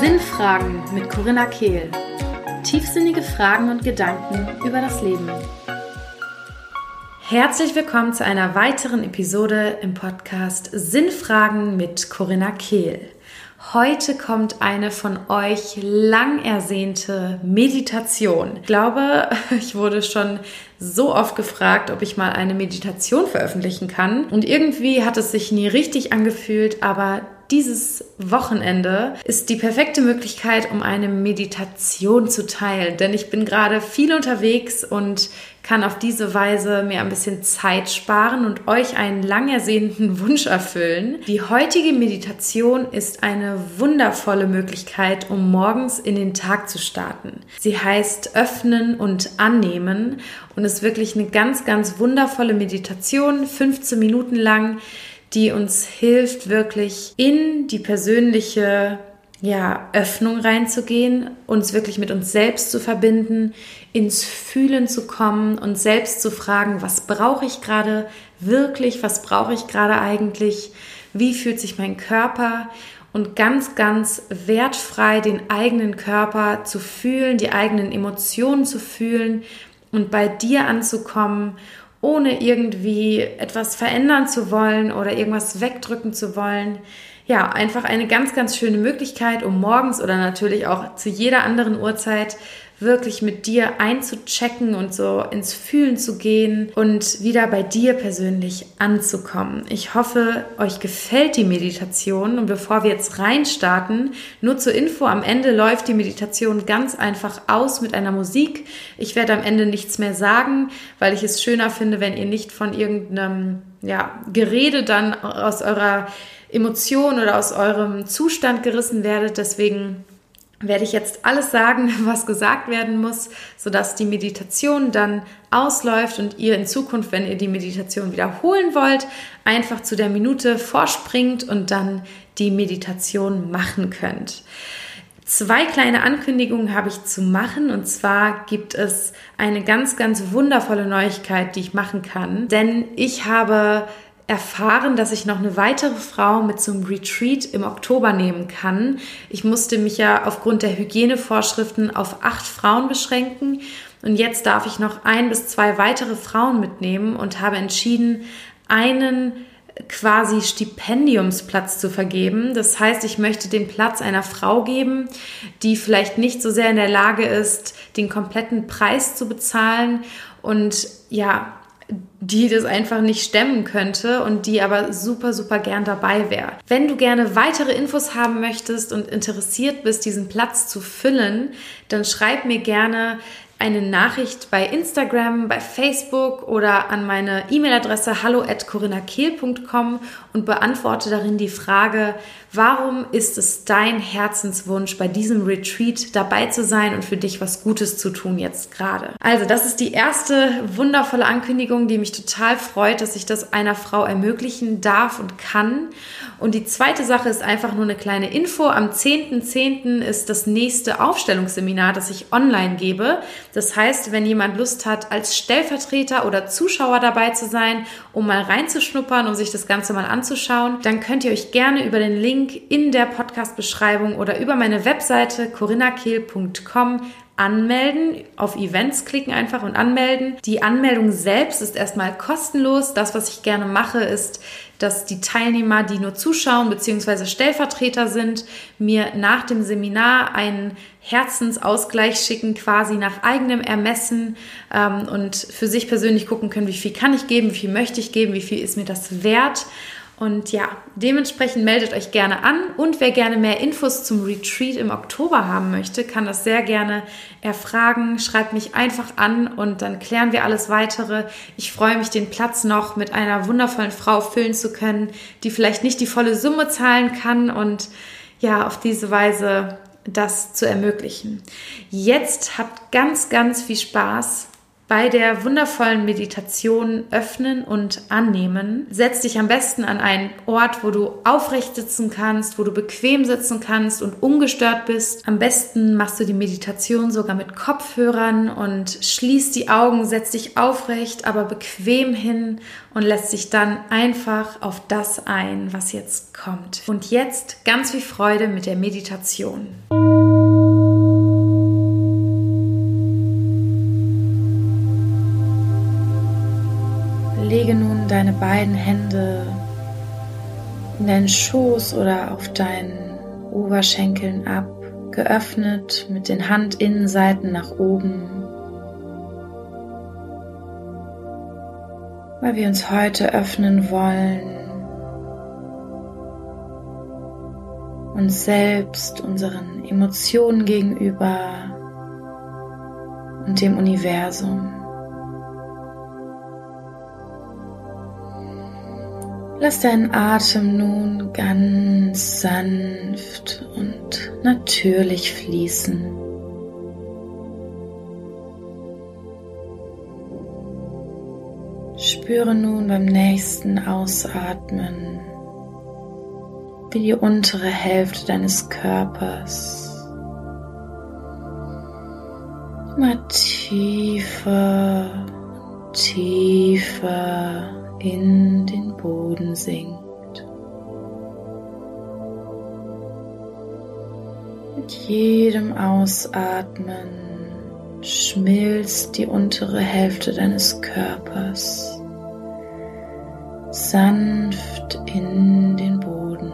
Sinnfragen mit Corinna Kehl. Tiefsinnige Fragen und Gedanken über das Leben. Herzlich willkommen zu einer weiteren Episode im Podcast Sinnfragen mit Corinna Kehl. Heute kommt eine von euch lang ersehnte Meditation. Ich glaube, ich wurde schon so oft gefragt, ob ich mal eine Meditation veröffentlichen kann. Und irgendwie hat es sich nie richtig angefühlt, aber dieses Wochenende ist die perfekte Möglichkeit, um eine Meditation zu teilen. Denn ich bin gerade viel unterwegs und kann auf diese Weise mir ein bisschen Zeit sparen und euch einen lang ersehnten Wunsch erfüllen. Die heutige Meditation ist eine wundervolle Möglichkeit, um morgens in den Tag zu starten. Sie heißt Öffnen und Annehmen und ist wirklich eine ganz, ganz wundervolle Meditation, 15 Minuten lang, die uns hilft, wirklich in die persönliche ja, Öffnung reinzugehen, uns wirklich mit uns selbst zu verbinden, ins Fühlen zu kommen und selbst zu fragen, was brauche ich gerade wirklich, was brauche ich gerade eigentlich, wie fühlt sich mein Körper und ganz, ganz wertfrei den eigenen Körper zu fühlen, die eigenen Emotionen zu fühlen und bei dir anzukommen, ohne irgendwie etwas verändern zu wollen oder irgendwas wegdrücken zu wollen. Ja, einfach eine ganz, ganz schöne Möglichkeit, um morgens oder natürlich auch zu jeder anderen Uhrzeit wirklich mit dir einzuchecken und so ins Fühlen zu gehen und wieder bei dir persönlich anzukommen. Ich hoffe, euch gefällt die Meditation und bevor wir jetzt reinstarten, nur zur Info, am Ende läuft die Meditation ganz einfach aus mit einer Musik. Ich werde am Ende nichts mehr sagen, weil ich es schöner finde, wenn ihr nicht von irgendeinem ja, Gerede dann aus eurer Emotion oder aus eurem Zustand gerissen werdet. Deswegen werde ich jetzt alles sagen, was gesagt werden muss, sodass die Meditation dann ausläuft und ihr in Zukunft, wenn ihr die Meditation wiederholen wollt, einfach zu der Minute vorspringt und dann die Meditation machen könnt. Zwei kleine Ankündigungen habe ich zu machen und zwar gibt es eine ganz, ganz wundervolle Neuigkeit, die ich machen kann, denn ich habe erfahren, dass ich noch eine weitere Frau mit zum Retreat im Oktober nehmen kann. Ich musste mich ja aufgrund der Hygienevorschriften auf acht Frauen beschränken und jetzt darf ich noch ein bis zwei weitere Frauen mitnehmen und habe entschieden, einen quasi Stipendiumsplatz zu vergeben. Das heißt, ich möchte den Platz einer Frau geben, die vielleicht nicht so sehr in der Lage ist, den kompletten Preis zu bezahlen und ja, die das einfach nicht stemmen könnte und die aber super, super gern dabei wäre. Wenn du gerne weitere Infos haben möchtest und interessiert bist, diesen Platz zu füllen, dann schreib mir gerne eine Nachricht bei Instagram, bei Facebook oder an meine E-Mail-Adresse hallo at corinnakehl.com und beantworte darin die Frage, warum ist es dein Herzenswunsch, bei diesem Retreat dabei zu sein und für dich was Gutes zu tun jetzt gerade? Also, das ist die erste wundervolle Ankündigung, die mich total freut, dass ich das einer Frau ermöglichen darf und kann. Und die zweite Sache ist einfach nur eine kleine Info. Am 10.10. .10. ist das nächste Aufstellungsseminar, das ich online gebe. Das heißt, wenn jemand Lust hat, als Stellvertreter oder Zuschauer dabei zu sein, um mal reinzuschnuppern, um sich das Ganze mal anzuschauen, dann könnt ihr euch gerne über den Link in der Podcast-Beschreibung oder über meine Webseite corinnakehl.com anmelden, auf Events klicken einfach und anmelden. Die Anmeldung selbst ist erstmal kostenlos. Das, was ich gerne mache, ist, dass die Teilnehmer, die nur zuschauen bzw. Stellvertreter sind, mir nach dem Seminar einen Herzensausgleich schicken, quasi nach eigenem Ermessen ähm, und für sich persönlich gucken können, wie viel kann ich geben, wie viel möchte ich geben, wie viel ist mir das wert. Und ja, dementsprechend meldet euch gerne an und wer gerne mehr Infos zum Retreat im Oktober haben möchte, kann das sehr gerne erfragen. Schreibt mich einfach an und dann klären wir alles weitere. Ich freue mich, den Platz noch mit einer wundervollen Frau füllen zu können, die vielleicht nicht die volle Summe zahlen kann und ja, auf diese Weise das zu ermöglichen. Jetzt habt ganz, ganz viel Spaß bei der wundervollen Meditation öffnen und annehmen. Setz dich am besten an einen Ort, wo du aufrecht sitzen kannst, wo du bequem sitzen kannst und ungestört bist. Am besten machst du die Meditation sogar mit Kopfhörern und schließt die Augen, setz dich aufrecht, aber bequem hin und lässt dich dann einfach auf das ein, was jetzt kommt. Und jetzt ganz viel Freude mit der Meditation. Lege nun deine beiden Hände in deinen Schoß oder auf deinen Oberschenkeln ab, geöffnet mit den Handinnenseiten nach oben. Weil wir uns heute öffnen wollen, uns selbst, unseren Emotionen gegenüber und dem Universum. Lass deinen Atem nun ganz sanft und natürlich fließen. Spüre nun beim nächsten Ausatmen, wie die untere Hälfte deines Körpers immer tiefer, tiefer in den Boden sinkt. Mit jedem Ausatmen schmilzt die untere Hälfte deines Körpers sanft in den Boden.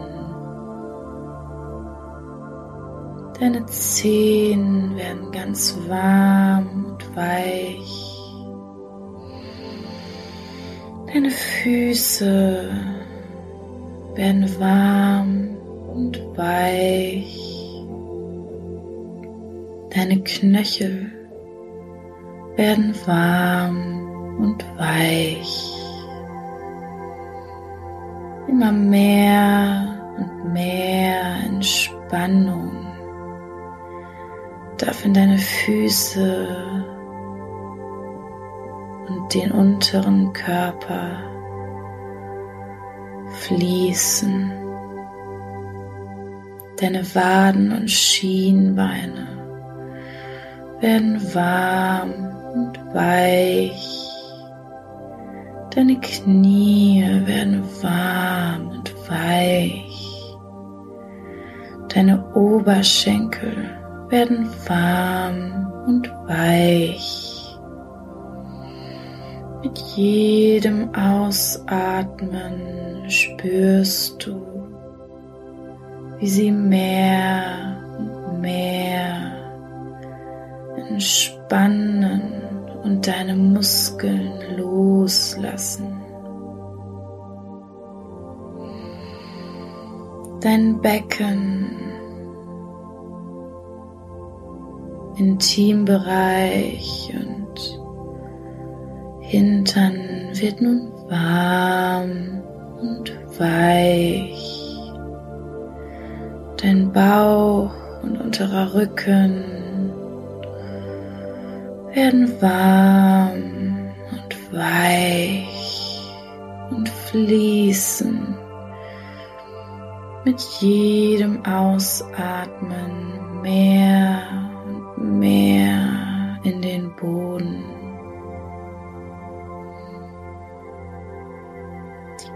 Deine Zehen werden ganz warm und weich. Deine Füße werden warm und weich. Deine Knöchel werden warm und weich. Immer mehr und mehr Entspannung darf in deine Füße und den unteren Körper fließen. Deine Waden und Schienbeine werden warm und weich. Deine Knie werden warm und weich. Deine Oberschenkel werden warm und weich. Mit jedem Ausatmen spürst du, wie sie mehr und mehr entspannen und deine Muskeln loslassen. Dein Becken, Intimbereich und Hintern wird nun warm und weich. Dein Bauch und unterer Rücken werden warm und weich und fließen mit jedem Ausatmen mehr und mehr in den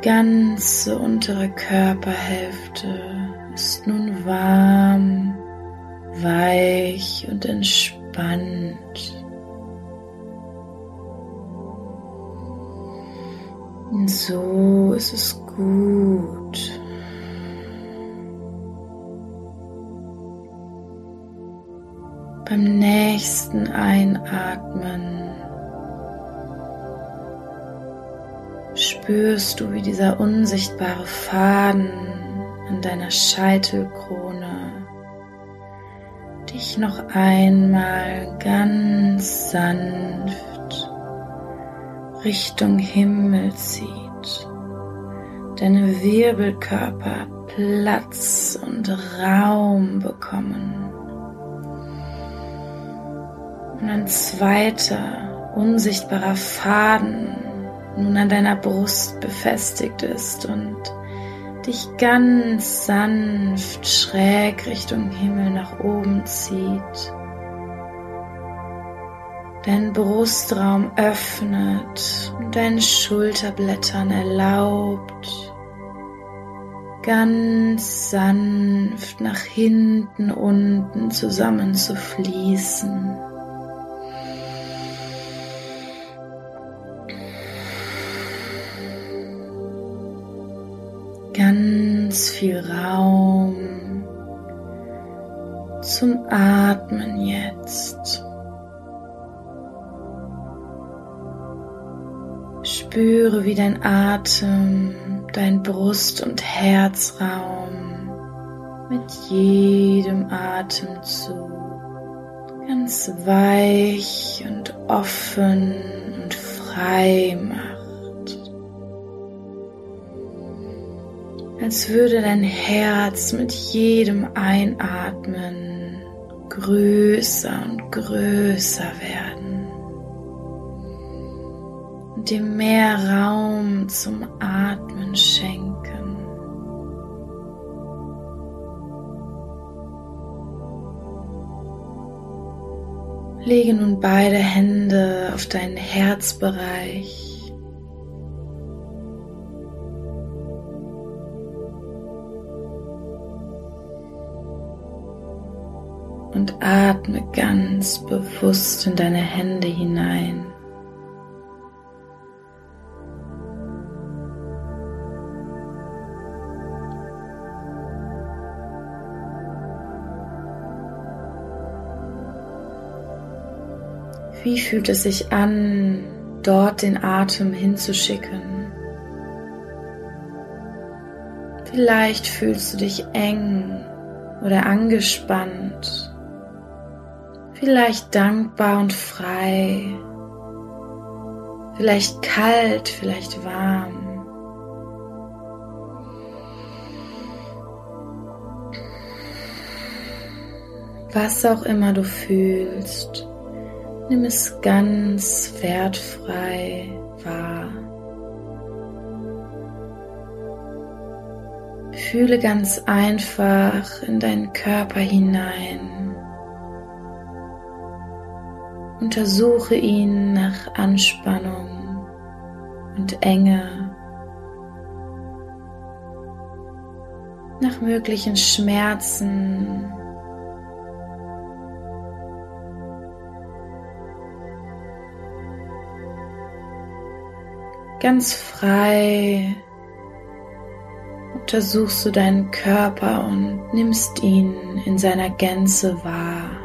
ganze untere Körperhälfte ist nun warm, weich und entspannt. Und so ist es gut. Beim nächsten Einatmen spürst du, wie dieser unsichtbare Faden an deiner Scheitelkrone dich noch einmal ganz sanft Richtung Himmel zieht. Deine Wirbelkörper Platz und Raum bekommen. Und ein zweiter unsichtbarer Faden nun an deiner Brust befestigt ist und dich ganz sanft schräg Richtung Himmel nach oben zieht. Dein Brustraum öffnet und deinen Schulterblättern erlaubt, ganz sanft nach hinten unten zusammenzufließen. Ganz viel Raum zum Atmen jetzt. Spüre, wie dein Atem, dein Brust- und Herzraum mit jedem Atemzug ganz weich und offen und frei macht. Als würde dein Herz mit jedem Einatmen größer und größer werden und dir mehr Raum zum Atmen schenken. Lege nun beide Hände auf deinen Herzbereich und atme ganz bewusst in deine Hände hinein. Wie fühlt es sich an, dort den Atem hinzuschicken? Vielleicht fühlst du dich eng oder angespannt Vielleicht dankbar und frei. Vielleicht kalt, vielleicht warm. Was auch immer du fühlst, nimm es ganz wertfrei wahr. Fühle ganz einfach in deinen Körper hinein. Untersuche ihn nach Anspannung und Enge, nach möglichen Schmerzen. Ganz frei untersuchst du deinen Körper und nimmst ihn in seiner Gänze wahr.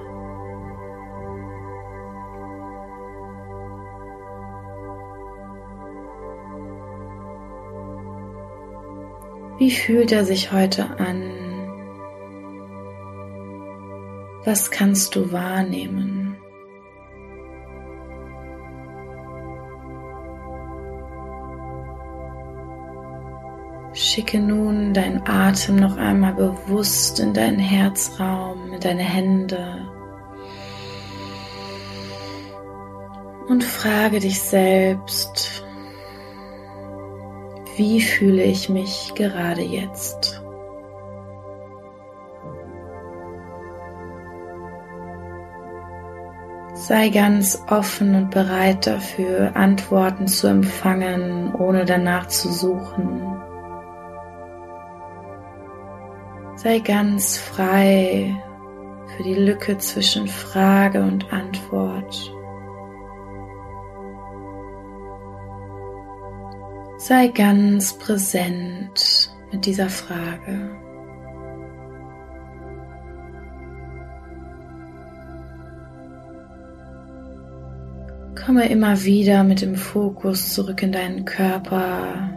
Wie fühlt er sich heute an? Was kannst du wahrnehmen? Schicke nun deinen Atem noch einmal bewusst in deinen Herzraum, in deine Hände. Und frage dich selbst, wie fühle ich mich gerade jetzt? Sei ganz offen und bereit dafür, Antworten zu empfangen, ohne danach zu suchen. Sei ganz frei für die Lücke zwischen Frage und Antwort. Sei ganz präsent mit dieser Frage. Komme immer wieder mit dem Fokus zurück in deinen Körper.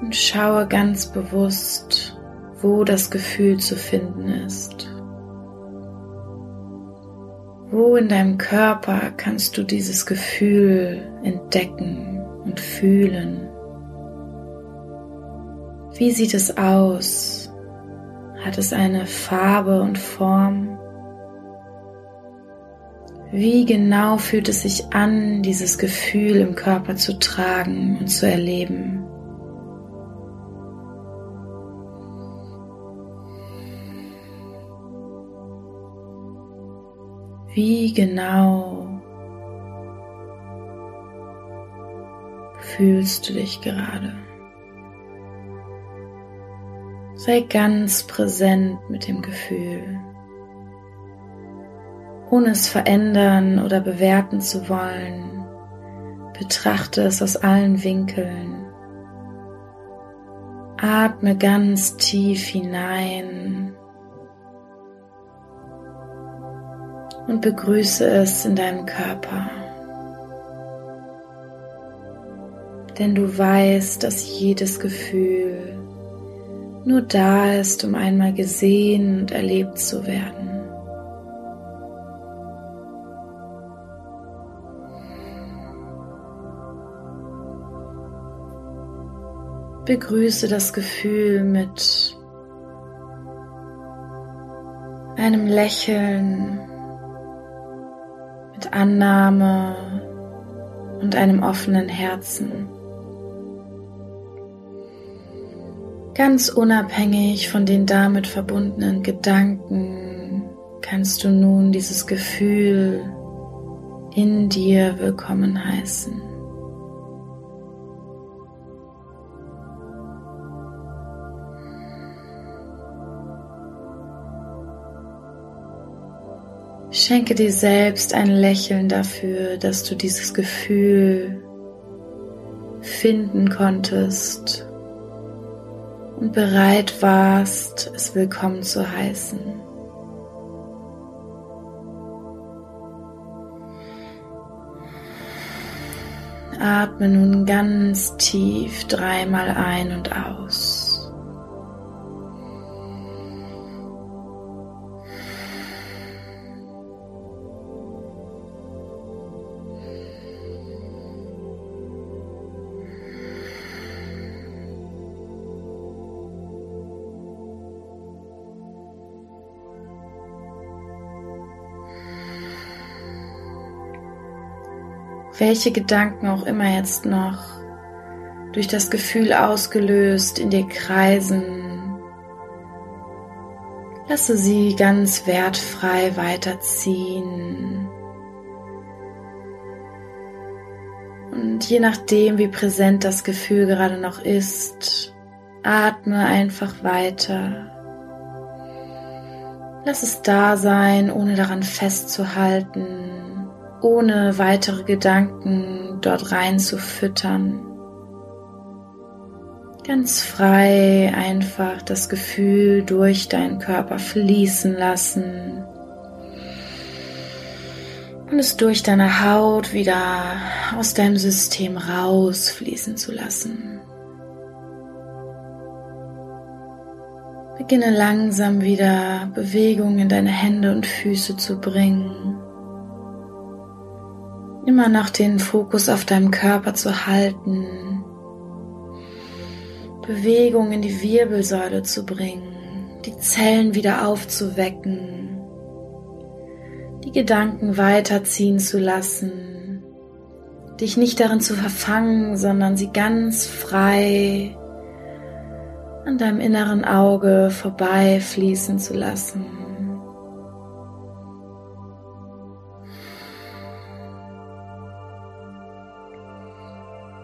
Und schaue ganz bewusst, wo das Gefühl zu finden ist. Wo in deinem Körper kannst du dieses Gefühl entdecken und fühlen? Wie sieht es aus? Hat es eine Farbe und Form? Wie genau fühlt es sich an, dieses Gefühl im Körper zu tragen und zu erleben? Wie genau fühlst du dich gerade? Sei ganz präsent mit dem Gefühl, ohne es verändern oder bewerten zu wollen. Betrachte es aus allen Winkeln. Atme ganz tief hinein und begrüße es in deinem Körper. Denn du weißt, dass jedes Gefühl nur da ist, um einmal gesehen und erlebt zu werden. Begrüße das Gefühl mit einem Lächeln, Annahme und einem offenen Herzen. Ganz unabhängig von den damit verbundenen Gedanken kannst du nun dieses Gefühl in dir willkommen heißen. Schenke dir selbst ein Lächeln dafür, dass du dieses Gefühl finden konntest und bereit warst, es willkommen zu heißen. Atme nun ganz tief dreimal ein und aus. Welche Gedanken auch immer jetzt noch durch das Gefühl ausgelöst in dir kreisen. Lasse sie ganz wertfrei weiterziehen. Und je nachdem, wie präsent das Gefühl gerade noch ist, atme einfach weiter. Lass es da sein, ohne daran festzuhalten ohne weitere Gedanken dort rein zu füttern. Ganz frei einfach das Gefühl durch deinen Körper fließen lassen und es durch deine Haut wieder aus deinem System rausfließen zu lassen. Beginne langsam wieder Bewegung in deine Hände und Füße zu bringen immer noch den Fokus auf deinem Körper zu halten, Bewegung in die Wirbelsäule zu bringen, die Zellen wieder aufzuwecken, die Gedanken weiterziehen zu lassen, dich nicht darin zu verfangen, sondern sie ganz frei an deinem inneren Auge vorbeifließen zu lassen.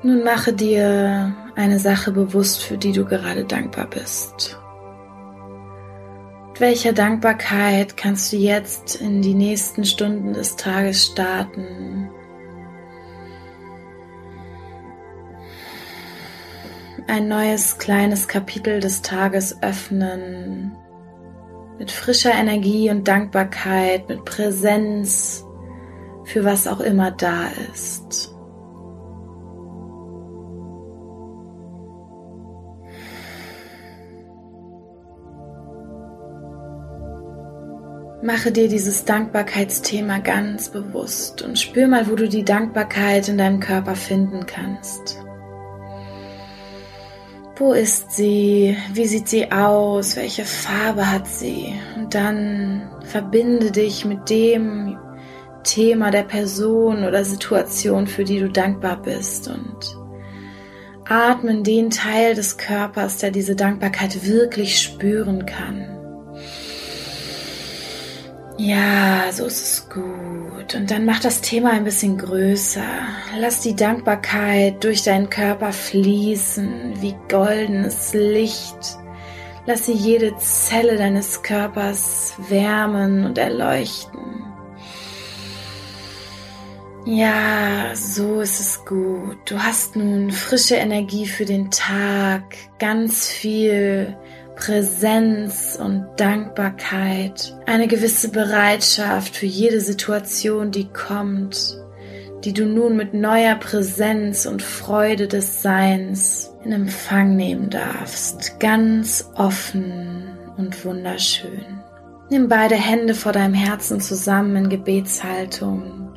Nun mache dir eine Sache bewusst, für die du gerade dankbar bist. Mit welcher Dankbarkeit kannst du jetzt in die nächsten Stunden des Tages starten? Ein neues kleines Kapitel des Tages öffnen. Mit frischer Energie und Dankbarkeit, mit Präsenz für was auch immer da ist. Mache dir dieses Dankbarkeitsthema ganz bewusst und spür mal, wo du die Dankbarkeit in deinem Körper finden kannst. Wo ist sie? Wie sieht sie aus? Welche Farbe hat sie? Und dann verbinde dich mit dem Thema der Person oder Situation, für die du dankbar bist und atmen den Teil des Körpers, der diese Dankbarkeit wirklich spüren kann. Ja, so ist es gut. Und dann mach das Thema ein bisschen größer. Lass die Dankbarkeit durch deinen Körper fließen wie goldenes Licht. Lass sie jede Zelle deines Körpers wärmen und erleuchten. Ja, so ist es gut. Du hast nun frische Energie für den Tag, ganz viel Präsenz und Dankbarkeit, eine gewisse Bereitschaft für jede Situation, die kommt, die du nun mit neuer Präsenz und Freude des Seins in Empfang nehmen darfst, ganz offen und wunderschön. Nimm beide Hände vor deinem Herzen zusammen in Gebetshaltung.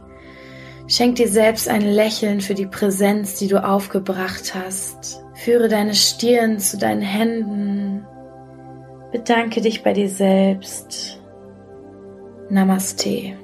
Schenk dir selbst ein Lächeln für die Präsenz, die du aufgebracht hast. Führe deine Stirn zu deinen Händen Bedanke dich bei dir selbst. Namaste.